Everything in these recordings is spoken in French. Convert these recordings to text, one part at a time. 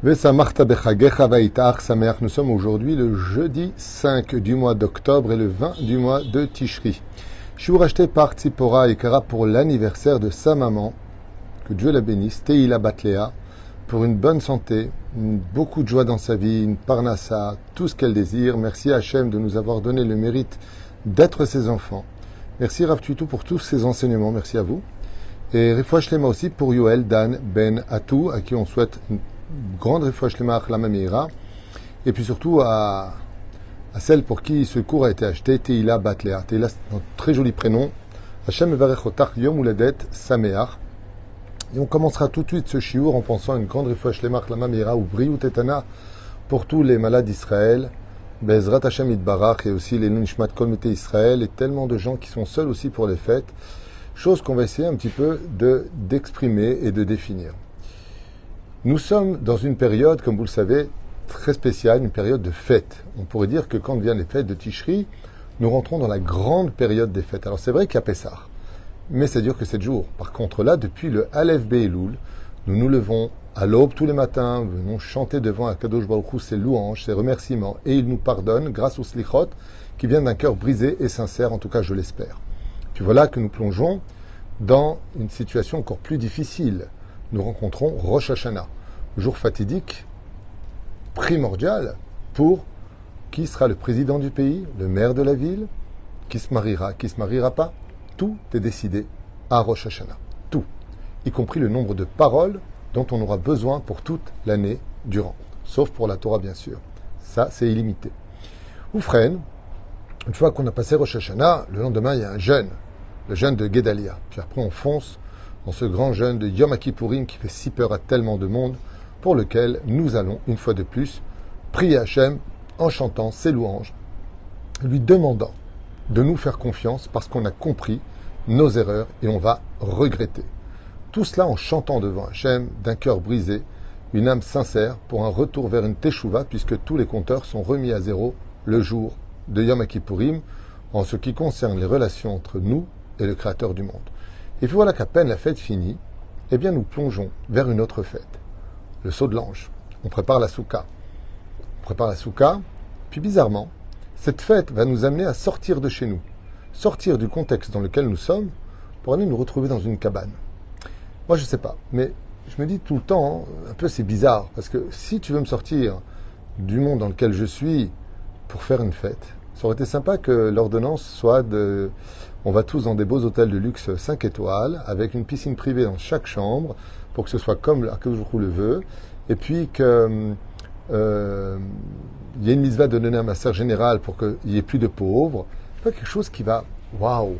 Nous sommes aujourd'hui le jeudi 5 du mois d'octobre et le 20 du mois de Tishri. Je suis racheté par Tzipora et Kara pour l'anniversaire de sa maman, que Dieu la bénisse, Teila Batlea, pour une bonne santé, beaucoup de joie dans sa vie, une parnassa, tout ce qu'elle désire. Merci Hachem de nous avoir donné le mérite d'être ses enfants. Merci Rav Tuitou pour tous ces enseignements. Merci à vous. Et Refouach Lema aussi pour Yoel Dan Ben Atou, à qui on souhaite grande Refouach Lema Achlama Meira. Et puis surtout à, celle pour qui ce cours a été acheté, Teila Batlea. Teila, c'est un très joli prénom. Hachem Evarechotar Yom Uladet Sameach. Et on commencera tout de suite ce chiour en pensant à une grande Refouach Lema Achlama Meira ou Briou Tetana pour tous les malades d'Israël. Bezrat Hashem Itbarach et aussi les Nishmat Kol Mete Israël et tellement de gens qui sont seuls aussi pour les fêtes. Chose qu'on va essayer un petit peu de d'exprimer et de définir. Nous sommes dans une période, comme vous le savez, très spéciale, une période de fête. On pourrait dire que quand viennent les fêtes de Tishri, nous rentrons dans la grande période des fêtes. Alors c'est vrai qu'il y a Pessah, mais ça dure que 7 jours. Par contre là, depuis le Aleph Be'elul, nous nous levons à l'aube tous les matins, venons chanter devant Akadosh Baruch ses louanges, ses remerciements, et il nous pardonne grâce au slichot qui vient d'un cœur brisé et sincère, en tout cas je l'espère. Puis voilà que nous plongeons dans une situation encore plus difficile. Nous rencontrons Rosh Hashanah, jour fatidique, primordial pour qui sera le président du pays, le maire de la ville, qui se mariera, qui se mariera pas. Tout est décidé à Rosh Hashanah. Tout. Y compris le nombre de paroles dont on aura besoin pour toute l'année durant. Sauf pour la Torah, bien sûr. Ça, c'est illimité. Oufren, une fois qu'on a passé Rosh Hashanah, le lendemain, il y a un jeûne, le jeûne de Gedalia. Puis après, on fonce dans ce grand jeûne de Yom Kippourim qui fait si peur à tellement de monde, pour lequel nous allons, une fois de plus, prier Hachem en chantant ses louanges, lui demandant de nous faire confiance parce qu'on a compris nos erreurs et on va regretter. Tout cela en chantant devant Hachem d'un cœur brisé, une âme sincère pour un retour vers une teshuva puisque tous les compteurs sont remis à zéro le jour de Yom Kippourim en ce qui concerne les relations entre nous et le Créateur du monde. Et puis voilà qu'à peine la fête finie, eh bien nous plongeons vers une autre fête, le saut de l'ange. On prépare la souka. On prépare la souka, puis bizarrement, cette fête va nous amener à sortir de chez nous, sortir du contexte dans lequel nous sommes pour aller nous retrouver dans une cabane. Moi, je sais pas, mais je me dis tout le temps, un peu c'est bizarre, parce que si tu veux me sortir du monde dans lequel je suis pour faire une fête, ça aurait été sympa que l'ordonnance soit de. On va tous dans des beaux hôtels de luxe 5 étoiles, avec une piscine privée dans chaque chambre, pour que ce soit comme Akadosh le veut, et puis que. euh, il y a une mitzvah de donner un master général pour qu'il n'y ait plus de pauvres. Pas quelque chose qui va. Waouh!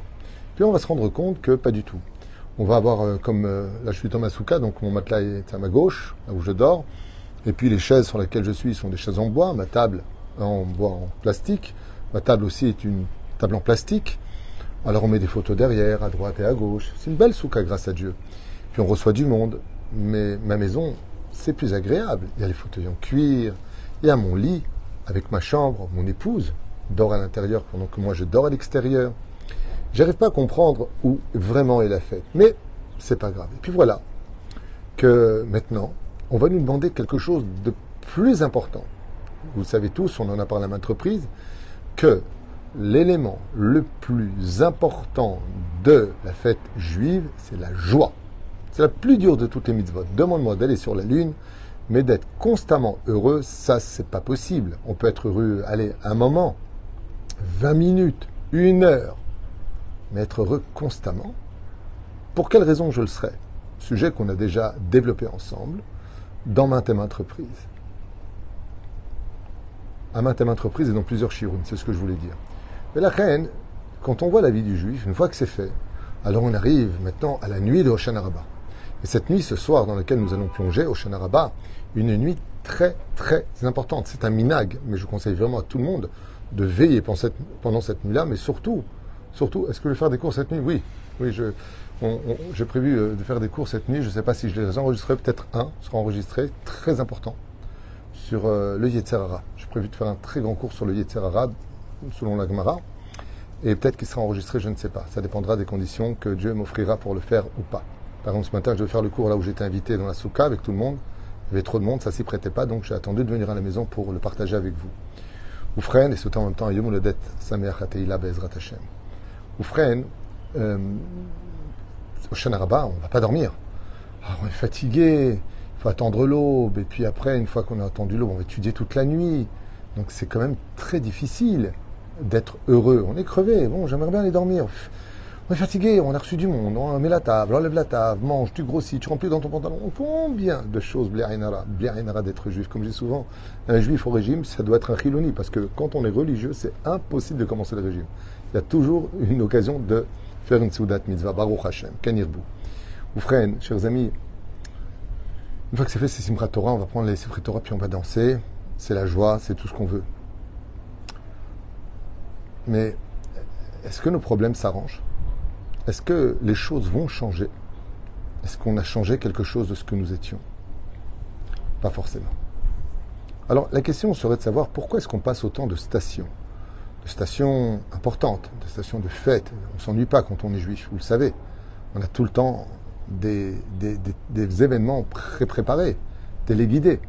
Puis on va se rendre compte que pas du tout. On va avoir euh, comme euh, là je suis dans ma souka, donc mon matelas est à ma gauche, là où je dors. Et puis les chaises sur lesquelles je suis sont des chaises en bois, ma table en bois en plastique. Ma table aussi est une table en plastique. Alors on met des photos derrière, à droite et à gauche. C'est une belle souka grâce à Dieu. Puis on reçoit du monde. Mais ma maison, c'est plus agréable. Il y a les fauteuils en cuir, il y a mon lit avec ma chambre, mon épouse dort à l'intérieur pendant que moi je dors à l'extérieur. J'arrive pas à comprendre où vraiment est la fête. Mais c'est pas grave. Et puis voilà que maintenant, on va nous demander quelque chose de plus important. Vous le savez tous, on en a parlé à maintes reprises, que l'élément le plus important de la fête juive, c'est la joie. C'est la plus dure de toutes les mitzvot. Demande-moi d'aller sur la lune, mais d'être constamment heureux, ça, c'est pas possible. On peut être heureux, allez, un moment, 20 minutes, une heure, mais être heureux constamment. Pour quelle raison je le serais? Sujet qu'on a déjà développé ensemble dans maintes et maintes reprises. À maintes et maintes et dans plusieurs chirounes, c'est ce que je voulais dire. Mais la reine, quand on voit la vie du juif, une fois que c'est fait, alors on arrive maintenant à la nuit de Hoshana Rabbah. Et cette nuit, ce soir dans laquelle nous allons plonger, Hoshana Rabbah, une nuit très très importante. C'est un minag, mais je conseille vraiment à tout le monde de veiller pendant cette, nuit-là, mais surtout, surtout, est-ce que je vais faire des cours cette nuit? Oui, oui, j'ai prévu euh, de faire des cours cette nuit. Je ne sais pas si je les enregistrerai, peut-être un sera enregistré, très important, sur euh, le Yetzerara. J'ai prévu de faire un très grand cours sur le Yetzerara, selon la Gemara, et peut-être qu'il sera enregistré, je ne sais pas. Ça dépendra des conditions que Dieu m'offrira pour le faire ou pas. Par exemple, ce matin, je devais faire le cours là où j'étais invité dans la souka avec tout le monde, Il y avait trop de monde, ça s'y prêtait pas, donc j'ai attendu de venir à la maison pour le partager avec vous. Oufren, et c'est en même temps Yom Uledet Sameach Bezrat Hashem. Oufren, euh, au Shanaraba, on va pas dormir. Alors, on est fatigué, faut attendre l'aube, et puis après, une fois qu'on a attendu l'aube, on va étudier toute la nuit. Donc c'est quand même très difficile d'être heureux. On est crevé, bon, j'aimerais bien aller dormir. On est fatigué, on a reçu du monde, on met la table, on enlève la table, mange, tu grossis, tu remplis dans ton pantalon. Combien de choses, bliarinara, bliarinara d'être juif. Comme je dis souvent, un juif au régime, ça doit être un chiloni, parce que quand on est religieux, c'est impossible de commencer le régime. Il y a toujours une occasion de faire une soudat mitzvah, Baruch Hashem, Kanirbu. Ou frère, chers amis, une fois que c'est fait, c'est Simchat on va prendre les Torah, puis on va danser. C'est la joie, c'est tout ce qu'on veut. Mais est-ce que nos problèmes s'arrangent? Est-ce que les choses vont changer? Est-ce qu'on a changé quelque chose de ce que nous étions? Pas forcément. Alors la question serait de savoir pourquoi est-ce qu'on passe autant de stations? De stations importantes, de stations de fêtes. On ne s'ennuie pas quand on est juif, vous le savez. On a tout le temps des, des, événements pré-préparés, téléguidés.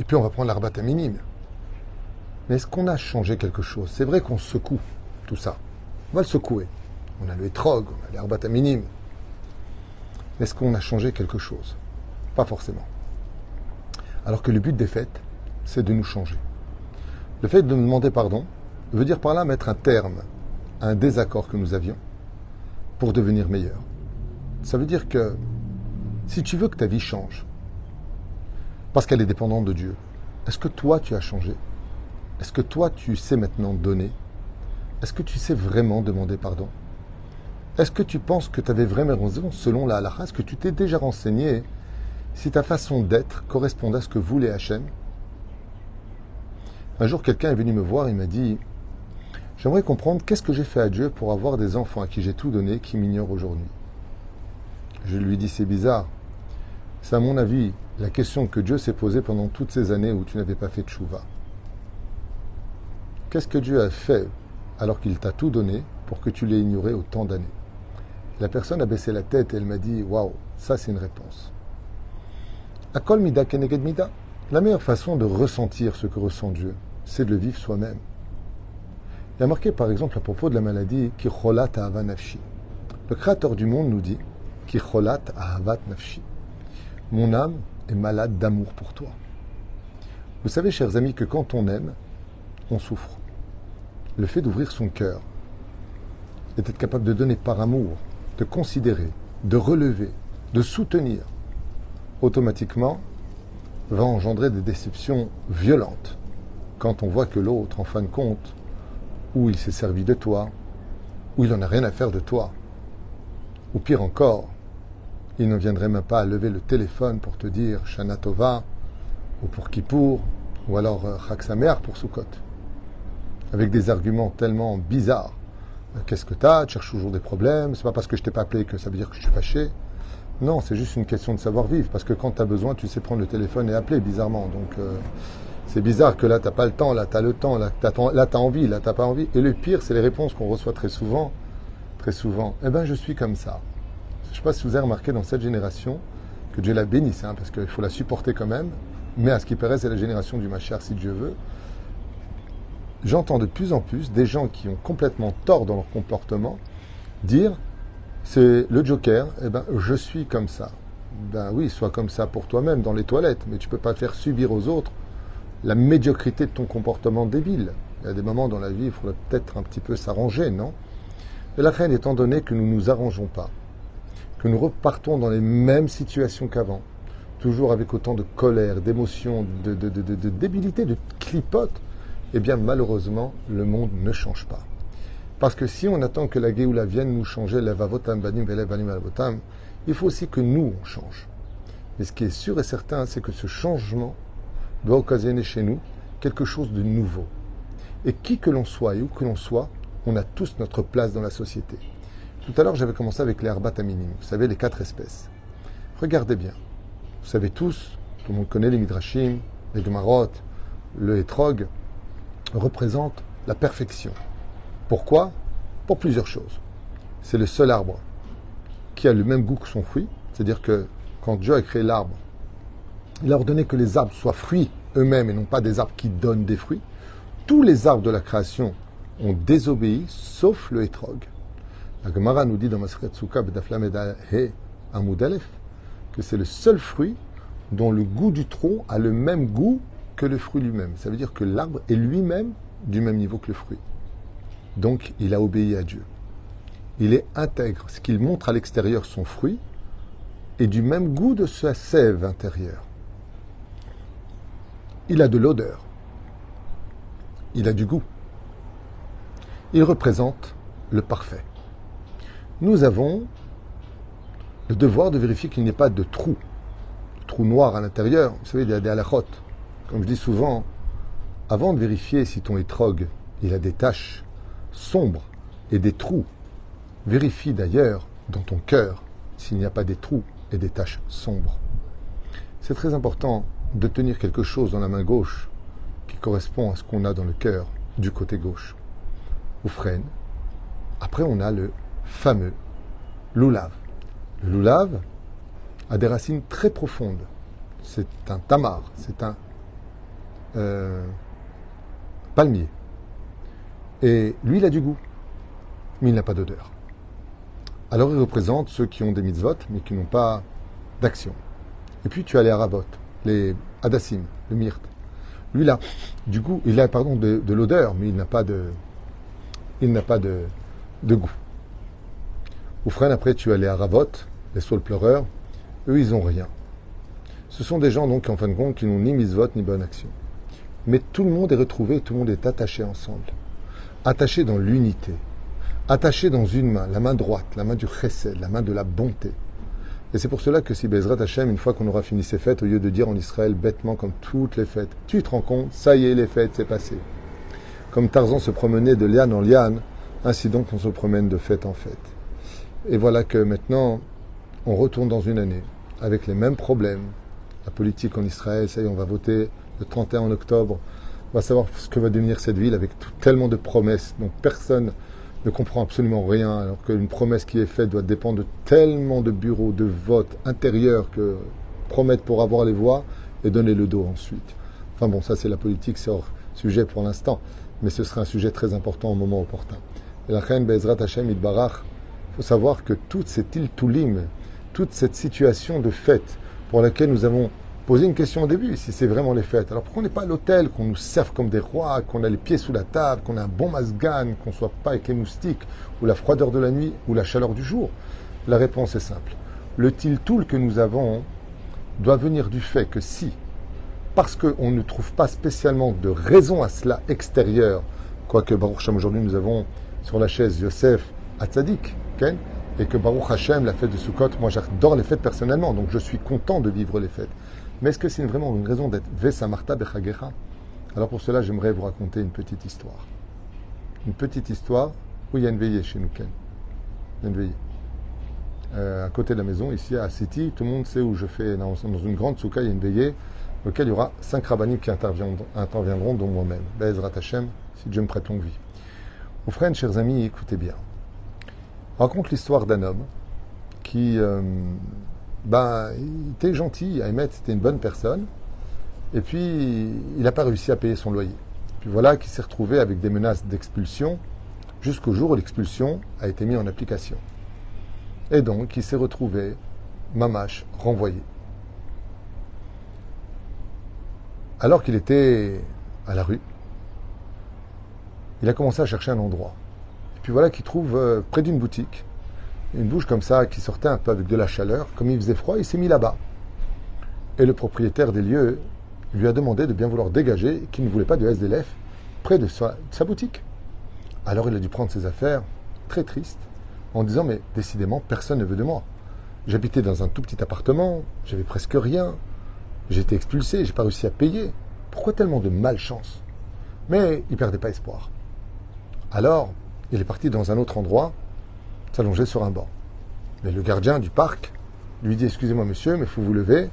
Et puis on va prendre l'arbata minime. Mais est-ce qu'on a changé quelque chose? C'est vrai qu'on secoue tout ça. On va le secouer. On a le hétrog, on a minime. Est-ce qu'on a changé quelque chose? Pas forcément. Alors que le but des fêtes, c'est de nous changer. Le fait de nous demander pardon veut dire par là mettre un terme à un désaccord que nous avions pour devenir meilleur. Ça veut dire que si tu veux que ta vie change, parce qu'elle est dépendante de Dieu, est-ce que toi tu as changé? Est-ce que toi, tu sais maintenant donner? Est-ce que tu sais vraiment demander pardon? Est-ce que tu penses que tu avais vraiment raison selon la halakha? Est-ce que tu t'es déjà renseigné si ta façon d'être correspondait à ce que voulait Hachem? Un jour, quelqu'un est venu me voir et m'a dit J'aimerais comprendre qu'est-ce que j'ai fait à Dieu pour avoir des enfants à qui j'ai tout donné qui m'ignorent aujourd'hui. Je lui dis C'est bizarre. C'est à mon avis la question que Dieu s'est posée pendant toutes ces années où tu n'avais pas fait de chouva. Qu'est-ce que Dieu a fait alors qu'il t'a tout donné pour que tu l'aies ignoré autant d'années? La personne a baissé la tête et elle m'a dit Waouh, ça c'est une réponse. La meilleure façon de ressentir ce que ressent Dieu, c'est de le vivre soi-même. Il a marqué par exemple à propos de la maladie Kicholat Ahavat Nafshi. Le créateur du monde nous dit Kicholat Ahavat Nafshi. Mon âme est malade d'amour pour toi. Vous savez, chers amis, que quand on aime, on souffre le fait d'ouvrir son cœur et d'être capable de donner par amour, de considérer, de relever, de soutenir, automatiquement va engendrer des déceptions violentes quand on voit que l'autre, en fin de compte, ou il s'est servi de toi, ou il n'en a rien à faire de toi, ou pire encore, il ne viendrait même pas à lever le téléphone pour te dire Shana Tova, ou pour Kippour, ou alors Chak pour Sukkot avec des arguments tellement bizarres. Euh, qu'est-ce que tu as Tu cherches toujours des problèmes? C'est pas parce que je t'ai pas appelé que ça veut dire que je suis fâché. Non, c'est juste une question de savoir vivre. Parce que quand tu as besoin, tu sais prendre le téléphone et appeler, bizarrement. Donc, euh, c'est bizarre que là, tu n'as pas le temps, là, tu as le temps, là, tu as, envie, là, tu n'as pas envie. Et le pire, c'est les réponses qu'on reçoit très souvent. Très souvent. Eh bien, je suis comme ça. Je sais pas si vous avez remarqué dans cette génération, que Dieu la bénisse, hein, parce qu'il faut la supporter quand même. Mais à ce qui paraît, c'est la génération du Machar, si Dieu veut j'entends de plus en plus des gens qui ont complètement tort dans leur comportement dire c'est le joker, eh ben je suis comme ça. Ben oui, sois comme ça pour toi-même dans les toilettes, mais tu peux pas faire subir aux autres la médiocrité de ton comportement débile. Il y a des moments dans la vie, il faudrait peut-être un petit peu s'arranger, non? Et la crainte étant donné que nous ne nous arrangeons pas, que nous repartons dans les mêmes situations qu'avant, toujours avec autant de colère, d'émotion, de débilité, de clipote, eh bien malheureusement, le monde ne change pas. Parce que si on attend que la Géoula vienne nous changer, il faut aussi que nous, on change. Mais ce qui est sûr et certain, c'est que ce changement doit occasionner chez nous quelque chose de nouveau. Et qui que l'on soit et où que l'on soit, on a tous notre place dans la société. Tout à l'heure, j'avais commencé avec les minime. Vous savez, les quatre espèces. Regardez bien. Vous savez tous, tout le monde connaît les midrashim, les gemarot, le hétrog représente la perfection. Pourquoi? Pour plusieurs choses. C'est le seul arbre qui a le même goût que son fruit, c'est-à-dire que quand Dieu a créé l'arbre, Il a ordonné que les arbres soient fruits eux-mêmes et non pas des arbres qui donnent des fruits. Tous les arbres de la création ont désobéi, sauf le hétrog. La Gemara nous dit dans Souka He Amudalef que c'est le seul fruit dont le goût du tronc a le même goût que le fruit lui-même. Ça veut dire que l'arbre est lui-même du même niveau que le fruit. Donc il a obéi à Dieu. Il est intègre. Ce qu'il montre à l'extérieur, son fruit, est du même goût de sa sève intérieure. Il a de l'odeur. Il a du goût. Il représente le parfait. Nous avons le devoir de vérifier qu'il n'y ait pas de trou, trou noir à l'intérieur. Vous savez, il y a des halakhot. Comme je dis souvent, avant de vérifier si ton étrog il a des taches sombres et des trous, vérifie d'ailleurs dans ton cœur s'il n'y a pas des trous et des taches sombres. C'est très important de tenir quelque chose dans la main gauche qui correspond à ce qu'on a dans le cœur du côté gauche. Ou freine. Après, on a le fameux loulav. Le loulav a des racines très profondes. C'est un tamar, c'est un euh, palmier. Et lui, il a du goût, mais il n'a pas d'odeur. Alors il représente ceux qui ont des mitzvot, mais qui n'ont pas d'action. Et puis tu as les aravot, les hadassim, le myrte. Lui là, du goût, il a pardon de, l'odeur, mais il n'a pas de, il n'a pas goût. Oufren, après tu as les aravot, les saules pleureurs. Eux, ils n'ont rien. Ce sont des gens donc en fin de compte qui n'ont ni mitzvot ni bonne action. Mais tout le monde est retrouvé, tout le monde est attaché ensemble. Attaché dans l'unité. Attaché dans une main, la main droite, la main du chesed, la main de la bonté. Et c'est pour cela que si Bezrat Hashem, une fois qu'on aura fini ces fêtes, au lieu de dire en Israël bêtement comme toutes les fêtes, tu te rends compte, ça y est, les fêtes, c'est passé. Comme Tarzan se promenait de liane en liane, ainsi donc on se promène de fête en fête. Et voilà que maintenant, on retourne dans une année avec les mêmes problèmes. La politique en Israël, ça y est, on va voter le 31 octobre. On va savoir ce que va devenir cette ville avec tellement de promesses dont personne ne comprend absolument rien, alors qu'une promesse qui est faite doit dépendre de tellement de bureaux de vote intérieurs que promettent pour avoir les voix et donner le dos ensuite. Enfin bon, ça c'est la politique, c'est hors sujet pour l'instant, mais ce sera un sujet très important au moment opportun. Et la reine Bezrat Hashem Idbarach, il faut savoir que toute cette île Toulim, toute cette situation de fête pour laquelle nous avons poser une question au début, si c'est vraiment les fêtes. Alors pourquoi on n'est pas à l'hôtel, qu'on nous serve comme des rois, qu'on a les pieds sous la table, qu'on a un bon masgan, qu'on ne soit pas avec les moustiques, ou la froideur de la nuit, ou la chaleur du jour? La réponse est simple. Le tiltoul que nous avons doit venir du fait que si, parce qu'on ne trouve pas spécialement de raison à cela extérieure, quoique Baruch Hashem aujourd'hui nous avons sur la chaise Yosef Hatzadik, et que Baruch Hashem, la fête de Sukkot, moi j'adore les fêtes personnellement, donc je suis content de vivre les fêtes. Mais est-ce que c'est vraiment une raison d'être Vesa Marta Bechagecha? Alors pour cela, j'aimerais vous raconter une petite histoire. Une petite histoire où il y a une veillée chez nous, Ken. Il y a une veillée. Euh, à côté de la maison, ici à City, tout le monde sait où je fais, dans, une grande souka, il y a une veillée, auquel il y aura cinq rabbinim qui interviendront, dont moi-même. Bezrat Hashem, si Dieu me prête longue vie. Vos frères, chers amis, écoutez bien. raconte l'histoire d'un homme qui euh, ben, il était gentil, Ahmed, c'était une bonne personne. Et puis, il n'a pas réussi à payer son loyer. Puis voilà qu'il s'est retrouvé avec des menaces d'expulsion jusqu'au jour où l'expulsion a été mise en application. Et donc, il s'est retrouvé, mamache, renvoyé. Alors qu'il était à la rue, il a commencé à chercher un endroit. Et puis voilà qu'il trouve euh, près d'une boutique une bouche comme ça qui sortait un peu avec de la chaleur. Comme il faisait froid, il s'est mis là-bas. Et le propriétaire des lieux lui a demandé de bien vouloir dégager, qu'il ne voulait pas de SDLF près de sa, boutique. Alors il a dû prendre ses affaires, très triste, en disant Mais décidément, personne ne veut de moi. J'habitais dans un tout petit appartement, j'avais presque rien, j'ai été expulsé, j'ai pas réussi à payer. Pourquoi tellement de malchance? Mais il perdait pas espoir. Alors, il est parti dans un autre endroit s'allonger sur un banc. Mais le gardien du parc lui dit Excusez-moi, monsieur, mais il faut vous lever.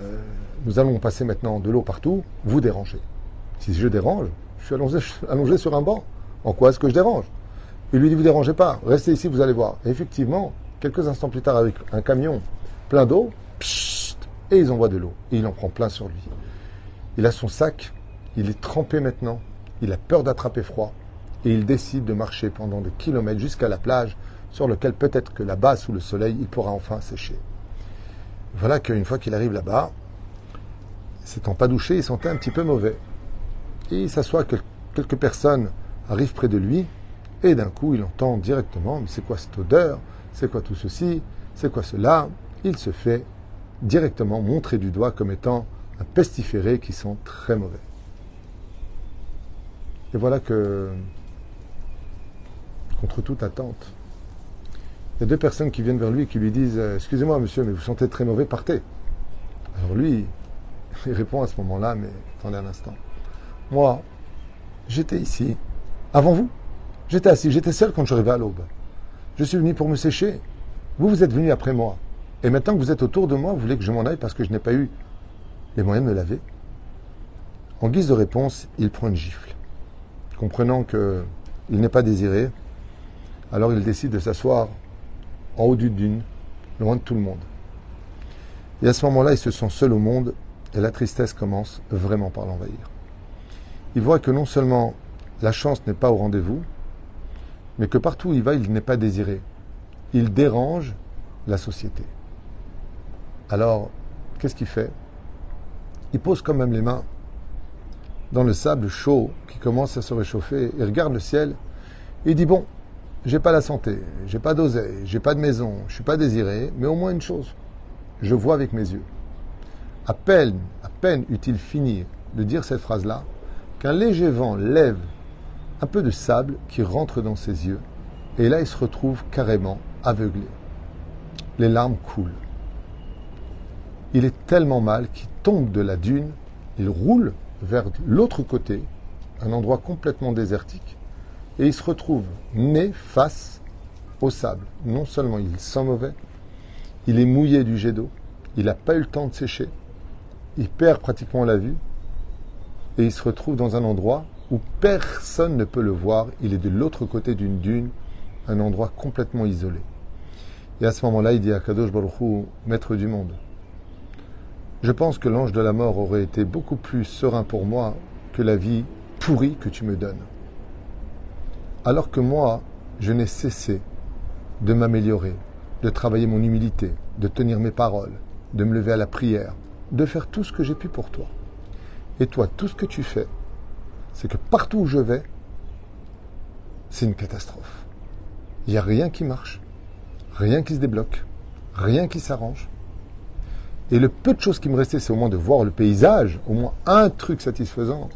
Euh, nous allons passer maintenant de l'eau partout. Vous dérangez. Si je dérange, je suis allongé, sur un banc. En quoi est-ce que je dérange? Il lui dit Vous dérangez pas. Restez ici, vous allez voir. effectivement, quelques instants plus tard, avec un camion plein d'eau, et ils envoient de l'eau. Et il en prend plein sur lui. Il a son sac, il est trempé maintenant, il a peur d'attraper froid, et il décide de marcher pendant des kilomètres jusqu'à la plage, sur lequel peut-être que là-bas, sous le soleil, il pourra enfin sécher. Voilà qu'une fois qu'il arrive là-bas, s'étant pas douché, il sentait un petit peu mauvais. Il s'assoit, quelques personnes arrivent près de lui, et d'un coup, il entend directement, mais c'est quoi cette odeur? C'est quoi tout ceci? C'est quoi cela? Il se fait directement montrer du doigt comme étant un pestiféré qui sent très mauvais. Et voilà que, contre toute attente, il y a deux personnes qui viennent vers lui et qui lui disent Excusez-moi, monsieur, mais vous sentez très mauvais, partez. Alors lui, il répond à ce moment-là Mais attendez un instant. Moi, j'étais ici, avant vous. J'étais assis, j'étais seul quand je arrivé à l'aube. Je suis venu pour me sécher. Vous, vous êtes venu après moi. Et maintenant que vous êtes autour de moi, vous voulez que je m'en aille parce que je n'ai pas eu les moyens de me laver? En guise de réponse, il prend une gifle. Comprenant qu'il n'est pas désiré, alors il décide de s'asseoir en haut d'une dune, loin de tout le monde. Et à ce moment-là, il se sent seul au monde et la tristesse commence vraiment par l'envahir. Il voit que non seulement la chance n'est pas au rendez-vous, mais que partout où il va, il n'est pas désiré. Il dérange la société. Alors, qu'est-ce qu'il fait? Il pose quand même les mains dans le sable chaud qui commence à se réchauffer et regarde le ciel et dit Bon, j'ai pas la santé, j'ai pas d'oseille, j'ai pas de maison, je suis pas désiré, mais au moins une chose, je vois avec mes yeux. À peine, à peine eut-il fini de dire cette phrase-là, qu'un léger vent lève un peu de sable qui rentre dans ses yeux, et là il se retrouve carrément aveuglé. Les larmes coulent. Il est tellement mal qu'il tombe de la dune, il roule vers l'autre côté, un endroit complètement désertique, et il se retrouve né face au sable. Non seulement il sent mauvais, il est mouillé du jet d'eau, il n'a pas eu le temps de sécher, il perd pratiquement la vue, et il se retrouve dans un endroit où personne ne peut le voir. Il est de l'autre côté d'une dune, un endroit complètement isolé. Et à ce moment-là, il dit à Kadosh Baruch maître du monde, je pense que l'ange de la mort aurait été beaucoup plus serein pour moi que la vie pourrie que tu me donnes. Alors que moi, je n'ai cessé de m'améliorer, de travailler mon humilité, de tenir mes paroles, de me lever à la prière, de faire tout ce que j'ai pu pour toi. Et toi, tout ce que tu fais, c'est que partout où je vais, c'est une catastrophe. Il n'y a rien qui marche, rien qui se débloque, rien qui s'arrange. Et le peu de choses qui me restait, c'est au moins de voir le paysage, au moins un truc satisfaisant.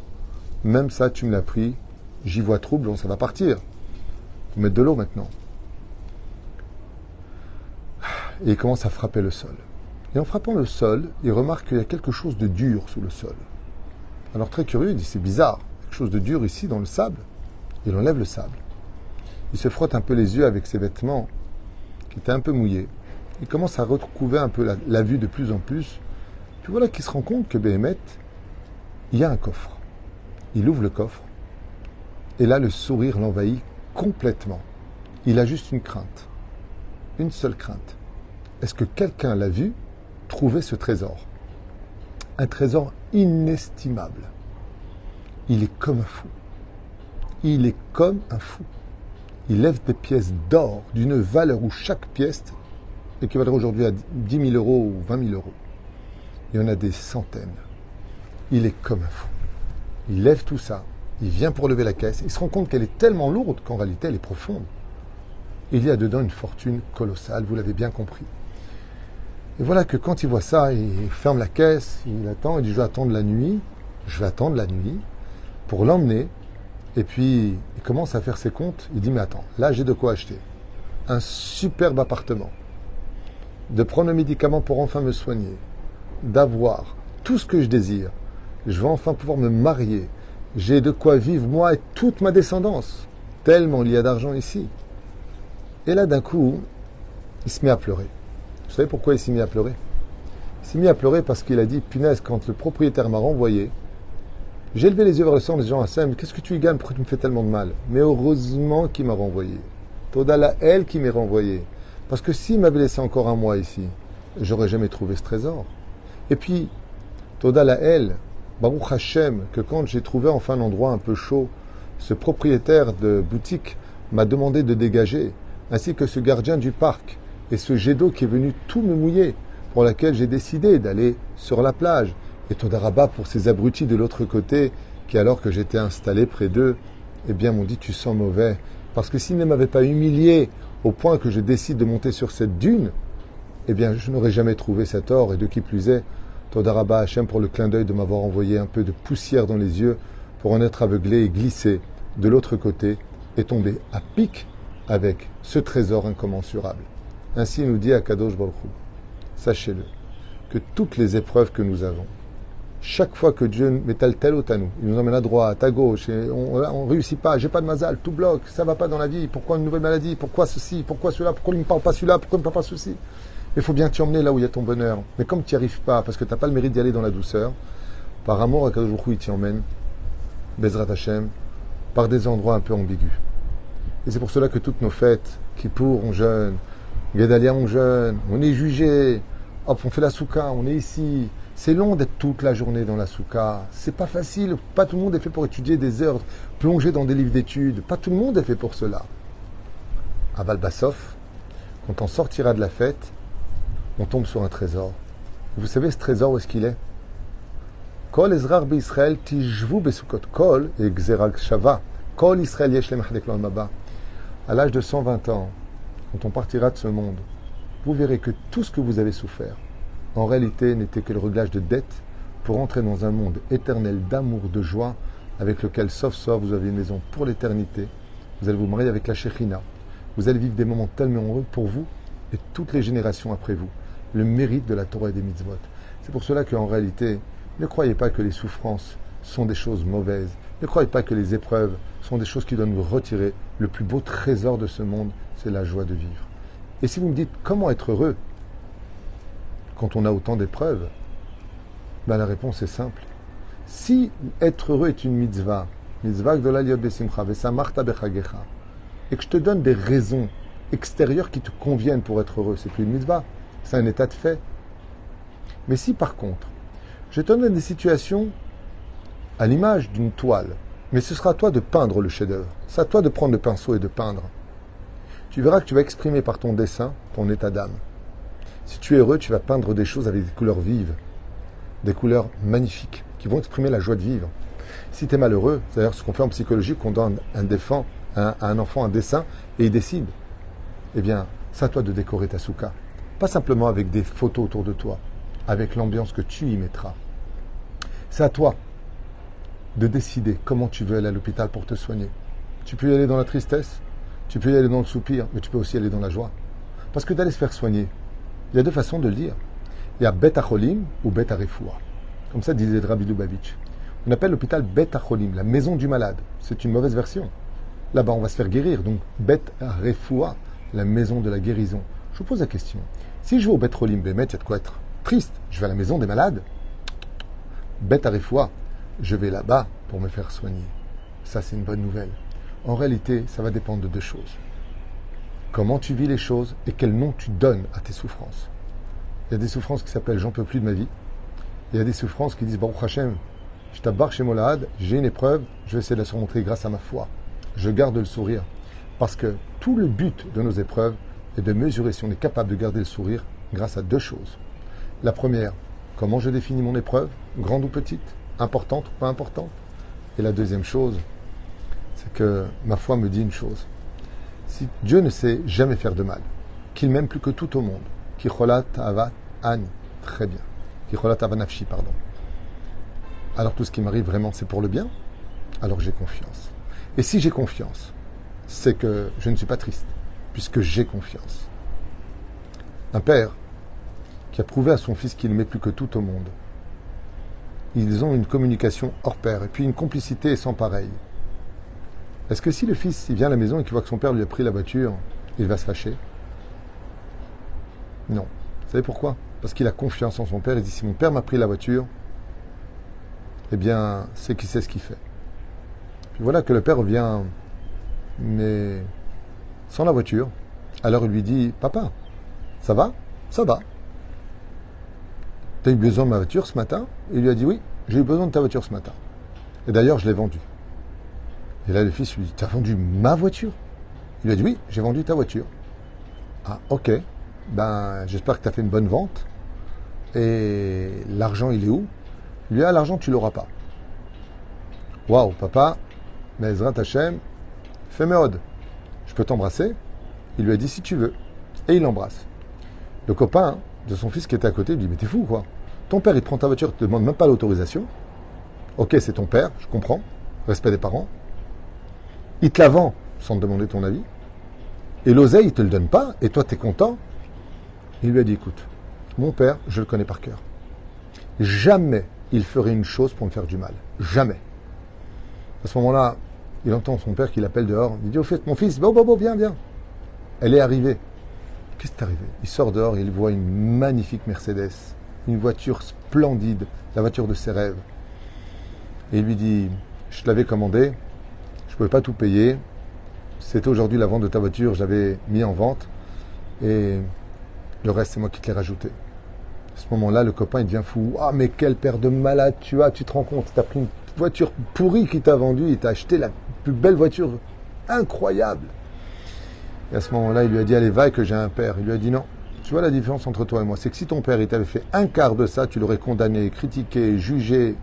Même ça, tu me l'as pris J'y vois trouble, ça va partir. Faut mettre de l'eau maintenant. Et il commence à frapper le sol. Et en frappant le sol, il remarque qu'il y a quelque chose de dur sous le sol. Alors très curieux, il dit c'est bizarre, quelque chose de dur ici dans le sable. Il enlève le sable. Il se frotte un peu les yeux avec ses vêtements qui étaient un peu mouillés. Il commence à retrouver un peu la, vue de plus en plus. Puis voilà qu'il se rend compte que Béhémet, il y a un coffre. Il ouvre le coffre et là, le sourire l'envahit complètement. Il a juste une crainte. Une seule crainte. Est-ce que quelqu'un l'a vu trouver ce trésor? Un trésor inestimable. Il est comme un fou. Il est comme un fou. Il lève des pièces d'or d'une valeur où chaque pièce équivaudrait aujourd'hui à 10 000 euros ou 20 000 euros. Il y en a des centaines. Il est comme un fou. Il lève tout ça il vient pour lever la caisse. Il se rend compte qu'elle est tellement lourde qu'en réalité elle est profonde. Il y a dedans une fortune colossale, vous l'avez bien compris. Et voilà que quand il voit ça, il ferme la caisse, il attend, il dit je vais attendre la nuit, je vais attendre la nuit pour l'emmener. Et puis il commence à faire ses comptes, il dit mais attends, là j'ai de quoi acheter. Un superbe appartement, de prendre le médicament pour enfin me soigner, d'avoir tout ce que je désire. Je vais enfin pouvoir me marier, j'ai de quoi vivre moi et toute ma descendance, tellement il y a d'argent ici. Et là, d'un coup, il se met à pleurer. Vous savez pourquoi il s'est mis à pleurer? Il s'est mis à pleurer parce qu'il a dit, punaise, quand le propriétaire m'a renvoyé, j'ai levé les yeux vers le sang, les gens à mais qu'est-ce que tu y gagnes? Pourquoi tu me fais tellement de mal? Mais heureusement qu'il m'a renvoyé. Todala, elle qui m'est renvoyé. Parce que s'il m'avait laissé encore un mois ici, j'aurais jamais trouvé ce trésor. Et puis, Toda la El, Baruch Hashem, que quand j'ai trouvé enfin un endroit un peu chaud, ce propriétaire de boutique m'a demandé de dégager, ainsi que ce gardien du parc et ce jet d'eau qui est venu tout me mouiller, pour laquelle j'ai décidé d'aller sur la plage. Et Todaraba pour ces abrutis de l'autre côté, qui alors que j'étais installé près d'eux, eh bien m'ont dit tu sens mauvais. Parce que s'ils ne m'avaient pas humilié au point que je décide de monter sur cette dune, eh bien je n'aurais jamais trouvé cet or, et de qui plus est, Todaraba Hachem pour le clin d'œil de m'avoir envoyé un peu de poussière dans les yeux pour en être aveuglé et glisser de l'autre côté et tomber à pic avec ce trésor incommensurable. Ainsi nous dit Akadosh Baruch Sachez-le, que toutes les épreuves que nous avons, chaque fois que Dieu met tel tel à nous, il nous emmène à droite, à gauche, et on ne réussit pas, j'ai pas de mazal, tout bloque, ça va pas dans la vie, pourquoi une nouvelle maladie, pourquoi ceci, pourquoi cela, pourquoi il ne me parle pas celui-là, pourquoi il ne me parle pas ceci? Il faut bien t'y emmener là où il y a ton bonheur. Mais comme tu n'y arrives pas, parce que tu n'as pas le mérite d'y aller dans la douceur, par amour à Kadosh il t'y emmène, Bezrat Hashem, par des endroits un peu ambigus. Et c'est pour cela que toutes nos fêtes, qui pour on jeûne, Gedalia on jeûne, on est jugé, hop, on fait la souka, on est ici. C'est long d'être toute la journée dans la souka. C'est pas facile. Pas tout le monde est fait pour étudier des heures, plonger dans des livres d'études. Pas tout le monde est fait pour cela. À Valbassov, quand on sortira de la fête, on tombe sur un trésor. Vous savez ce trésor où est-ce qu'il est? Kol Ezrar Israël tijvu besukot kol et shava. Kol Israël yesh À l'âge de 120 ans, quand on partira de ce monde, vous verrez que tout ce que vous avez souffert, en réalité, n'était que le réglage de dettes pour entrer dans un monde éternel d'amour, de joie, avec lequel, sauf sauf, vous avez une maison pour l'éternité. Vous allez vous marier avec la Shekhinah. Vous allez vivre des moments tellement heureux pour vous et toutes les générations après vous le mérite de la Torah et des mitzvot. C'est pour cela qu'en réalité, ne croyez pas que les souffrances sont des choses mauvaises. Ne croyez pas que les épreuves sont des choses qui doivent nous retirer. Le plus beau trésor de ce monde, c'est la joie de vivre. Et si vous me dites comment être heureux quand on a autant d'épreuves, ben la réponse est simple. Si être heureux est une mitzvah, mitzvah et que je te donne des raisons extérieures qui te conviennent pour être heureux, c'est plus une mitzvah, c'est un état de fait. Mais si par contre, je te donne des situations à l'image d'une toile, mais ce sera à toi de peindre le chef-d'œuvre. C'est à toi de prendre le pinceau et de peindre. Tu verras que tu vas exprimer par ton dessin ton état d'âme. Si tu es heureux, tu vas peindre des choses avec des couleurs vives, des couleurs magnifiques, qui vont exprimer la joie de vivre. Si tu es malheureux, c'est d'ailleurs ce qu'on fait en psychologie, qu'on donne un à un enfant un dessin et il décide. Eh bien, c'est à toi de décorer ta souka. Pas simplement avec des photos autour de toi, avec l'ambiance que tu y mettras. C'est à toi de décider comment tu veux aller à l'hôpital pour te soigner. Tu peux y aller dans la tristesse, tu peux y aller dans le soupir, mais tu peux aussi aller dans la joie. Parce que d'aller se faire soigner, il y a deux façons de le dire. Il y a Bet Acholim ou Bet Arefoua. Comme ça disait Rabbi Lubavitch. On appelle l'hôpital Bet Acholim, la maison du malade. C'est une mauvaise version. Là-bas, on va se faire guérir. Donc, Bet Arefoua, la maison de la guérison. Je vous pose la question. Si je vais au Betrolim Bémet, il y a de quoi être triste. Je vais à la maison des malades. Bête à foi, je vais là-bas pour me faire soigner. Ça, c'est une bonne nouvelle. En réalité, ça va dépendre de deux choses. Comment tu vis les choses et quel nom tu donnes à tes souffrances. Il y a des souffrances qui s'appellent J'en peux plus de ma vie. Il y a des souffrances qui disent Baruch Hashem, je t'abarre chez Molad, j'ai une épreuve, je vais essayer de la surmonter grâce à ma foi. Je garde le sourire. Parce que tout le but de nos épreuves, et de mesurer si on est capable de garder le sourire grâce à deux choses. La première, comment je définis mon épreuve, grande ou petite, importante ou pas importante. Et la deuxième chose, c'est que ma foi me dit une chose. Si Dieu ne sait jamais faire de mal, qu'il m'aime plus que tout au monde, Kicholat Avat An, très bien, Kicholat Avanafshi, pardon. Alors tout ce qui m'arrive vraiment, c'est pour le bien, alors j'ai confiance. Et si j'ai confiance, c'est que je ne suis pas triste puisque j'ai confiance. Un père qui a prouvé à son fils qu'il n'aimait plus que tout au monde. Ils ont une communication hors pair et puis une complicité sans pareil. Est-ce que si le fils il vient à la maison et qu'il voit que son père lui a pris la voiture, il va se fâcher? Non. Vous savez pourquoi? Parce qu'il a confiance en son père. Il dit si mon père m'a pris la voiture, eh bien, c'est qu'il sait ce qu'il fait. Puis voilà que le père revient, mais sans la voiture. Alors il lui dit Papa, ça va? Ça va. tu as eu besoin de ma voiture ce matin? Il lui a dit oui, j'ai eu besoin de ta voiture ce matin. Et d'ailleurs, je l'ai vendue. Et là, le fils lui dit, tu as vendu ma voiture? Il lui a dit oui, j'ai vendu ta voiture. Ah, ok. Ben, j'espère que tu as fait une bonne vente. Et l'argent, il est où? Lui a ah, l'argent, tu l'auras pas. Waouh, papa, Ezra Hachem, fais. Je peux t'embrasser Il lui a dit si tu veux. Et il l'embrasse. Le copain de son fils qui était à côté lui dit Mais t'es fou quoi Ton père il prend ta voiture, il te demande même pas l'autorisation. Ok, c'est ton père, je comprends. Respect des parents. Il te la vend sans te demander ton avis. Et l'oseille, il te le donne pas, et toi tu es content. Il lui a dit Écoute, mon père, je le connais par cœur. Jamais il ferait une chose pour me faire du mal. Jamais. À ce moment-là, il entend son père qui l'appelle dehors. Il dit Au fait, mon fils, bon, bon, bon, viens, viens. Elle est arrivée. Qu'est-ce qui est arrivé? Il sort dehors et il voit une magnifique Mercedes, une voiture splendide, la voiture de ses rêves. Et il lui dit Je te l'avais commandé, je ne pouvais pas tout payer. C'était aujourd'hui la vente de ta voiture, je l'avais mis en vente. Et le reste, c'est moi qui te l'ai rajouté. À ce moment-là, le copain, il devient fou. Ah, mais quelle paire de malade tu as, tu te rends compte Tu as pris une voiture pourrie qui t'a vendue et t'a acheté la plus belle voiture incroyable. Et à ce moment-là, il lui a dit, allez, va que j'ai un père. Il lui a dit, non. Tu vois la différence entre toi et moi C'est que si ton père, il t'avait fait un quart de ça, tu l'aurais condamné, critiqué, jugé.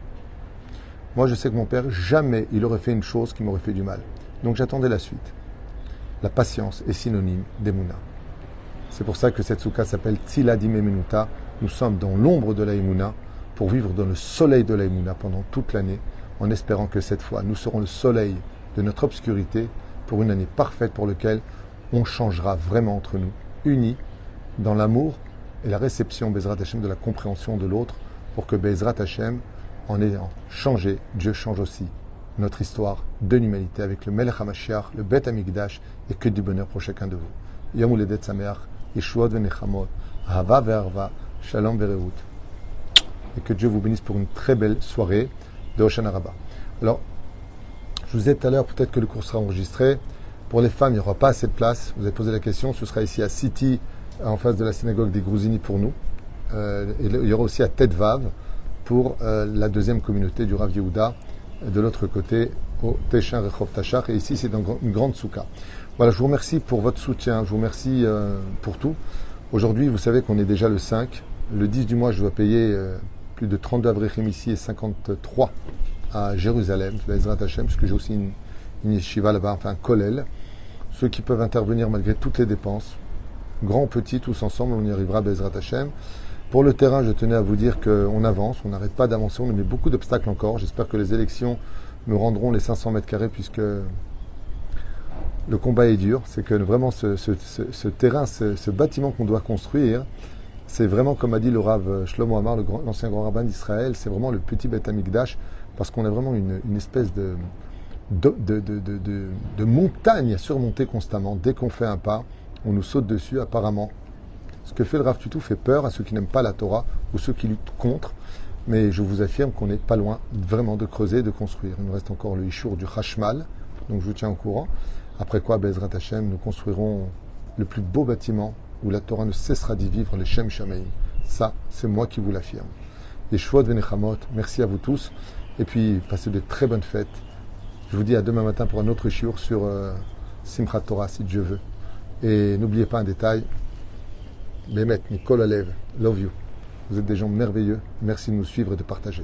Moi, je sais que mon père, jamais il aurait fait une chose qui m'aurait fait du mal. Donc j'attendais la suite. La patience est synonyme d'Emouna. C'est pour ça que cette soukha s'appelle Tziladim Emenuta. Nous sommes dans l'ombre de la Emouna pour vivre dans le soleil de la Emouna pendant toute l'année, en espérant que cette fois, nous serons le soleil de notre obscurité pour une année parfaite pour laquelle on changera vraiment entre nous, unis dans l'amour et la réception, Bezrat Hashem, de la compréhension de l'autre, pour que Bezrat Hashem, en ayant changé, Dieu change aussi notre histoire de l'humanité avec le Melech HaMashiach, le Bet Amigdash, et que du bonheur pour chacun de vous. Yom Uledet Sameach, Yeshuot Venechamot, Hava Ve'arva, Shalom Ve'reut. Et que Dieu vous bénisse pour une très belle soirée de Hoshana Rabbah. Alors, je vous ai dit tout à l'heure, peut-être que le cours sera enregistré. Pour les femmes, il n'y aura pas assez de place. Vous avez posé la question. Ce sera ici à City, en face de la synagogue des Grousini pour nous. Euh, et il y aura aussi à Tête Vave pour euh, la deuxième communauté du Rav Yehuda, de l'autre côté, au Teshin Rechov Tachar. Et ici, c'est une grande souka. Voilà, je vous remercie pour votre soutien. Je vous remercie euh, pour tout. Aujourd'hui, vous savez qu'on est déjà le 5. Le 10 du mois, je dois payer plus de 32 avril ici et 53 à Jérusalem, Hashem, puisque j'ai aussi une, une yeshiva là-bas, enfin un kollel. Ceux qui peuvent intervenir malgré toutes les dépenses, grands, petits, tous ensemble, on y arrivera, Bezrat Hashem. Pour le terrain, je tenais à vous dire qu'on avance, on n'arrête pas d'avancer, on met beaucoup d'obstacles encore. J'espère que les élections nous rendront les 500 mètres carrés puisque le combat est dur. C'est que vraiment ce, terrain, ce, bâtiment qu'on doit construire, c'est vraiment, comme a dit le Rav Shlomo Amar, l'ancien grand rabbin d'Israël, c'est vraiment le petit Beth Amikdash parce qu'on a vraiment une espèce de, montagnes à surmonter constamment. Dès qu'on fait un pas, on nous saute dessus apparemment. Ce que fait le Rav Tutu fait peur à ceux qui n'aiment pas la Torah ou ceux qui luttent contre. Mais je vous affirme qu'on n'est pas loin vraiment de creuser, de construire. Il nous reste encore le Ishour du Hashmal, donc je vous tiens au courant. Après quoi, Bezrat Hashem, nous construirons le plus beau bâtiment où la Torah ne cessera d'y vivre, les Shem Shamaim. Ça, c'est moi qui vous l'affirme. Les de Venechamot, merci à vous tous. Et puis, passez de très bonnes fêtes. Je vous dis à demain matin pour un autre shiur sur euh, Simchat Torah, si Dieu veut. Et n'oubliez pas un détail. Bémet, Nicole Alev, love you. Vous êtes des gens merveilleux. Merci de nous suivre et de partager.